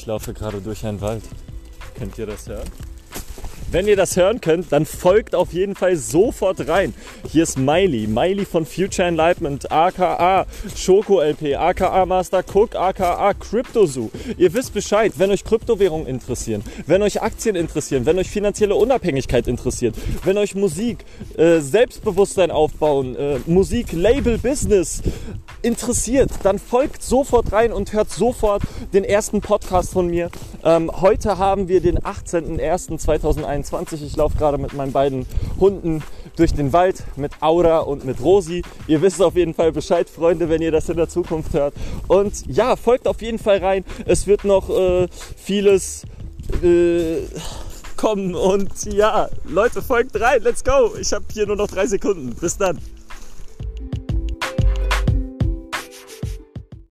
Ich laufe gerade durch einen Wald. Könnt ihr das hören? Wenn ihr das hören könnt, dann folgt auf jeden Fall sofort rein. Hier ist Miley, Miley von Future Enlightenment, aka Schoko LP, aka Master Cook, aka CryptoZoo. Ihr wisst Bescheid, wenn euch Kryptowährungen interessieren, wenn euch Aktien interessieren, wenn euch finanzielle Unabhängigkeit interessiert, wenn euch Musik, äh, Selbstbewusstsein aufbauen, äh, Musik, Label, Business interessiert, dann folgt sofort rein und hört sofort den ersten Podcast von mir. Ähm, heute haben wir den 18.01.2021. Ich laufe gerade mit meinen beiden Hunden durch den Wald mit Aura und mit Rosi. Ihr wisst auf jeden Fall Bescheid, Freunde, wenn ihr das in der Zukunft hört. Und ja, folgt auf jeden Fall rein. Es wird noch äh, vieles äh, kommen. Und ja, Leute, folgt rein. Let's go. Ich habe hier nur noch drei Sekunden. Bis dann.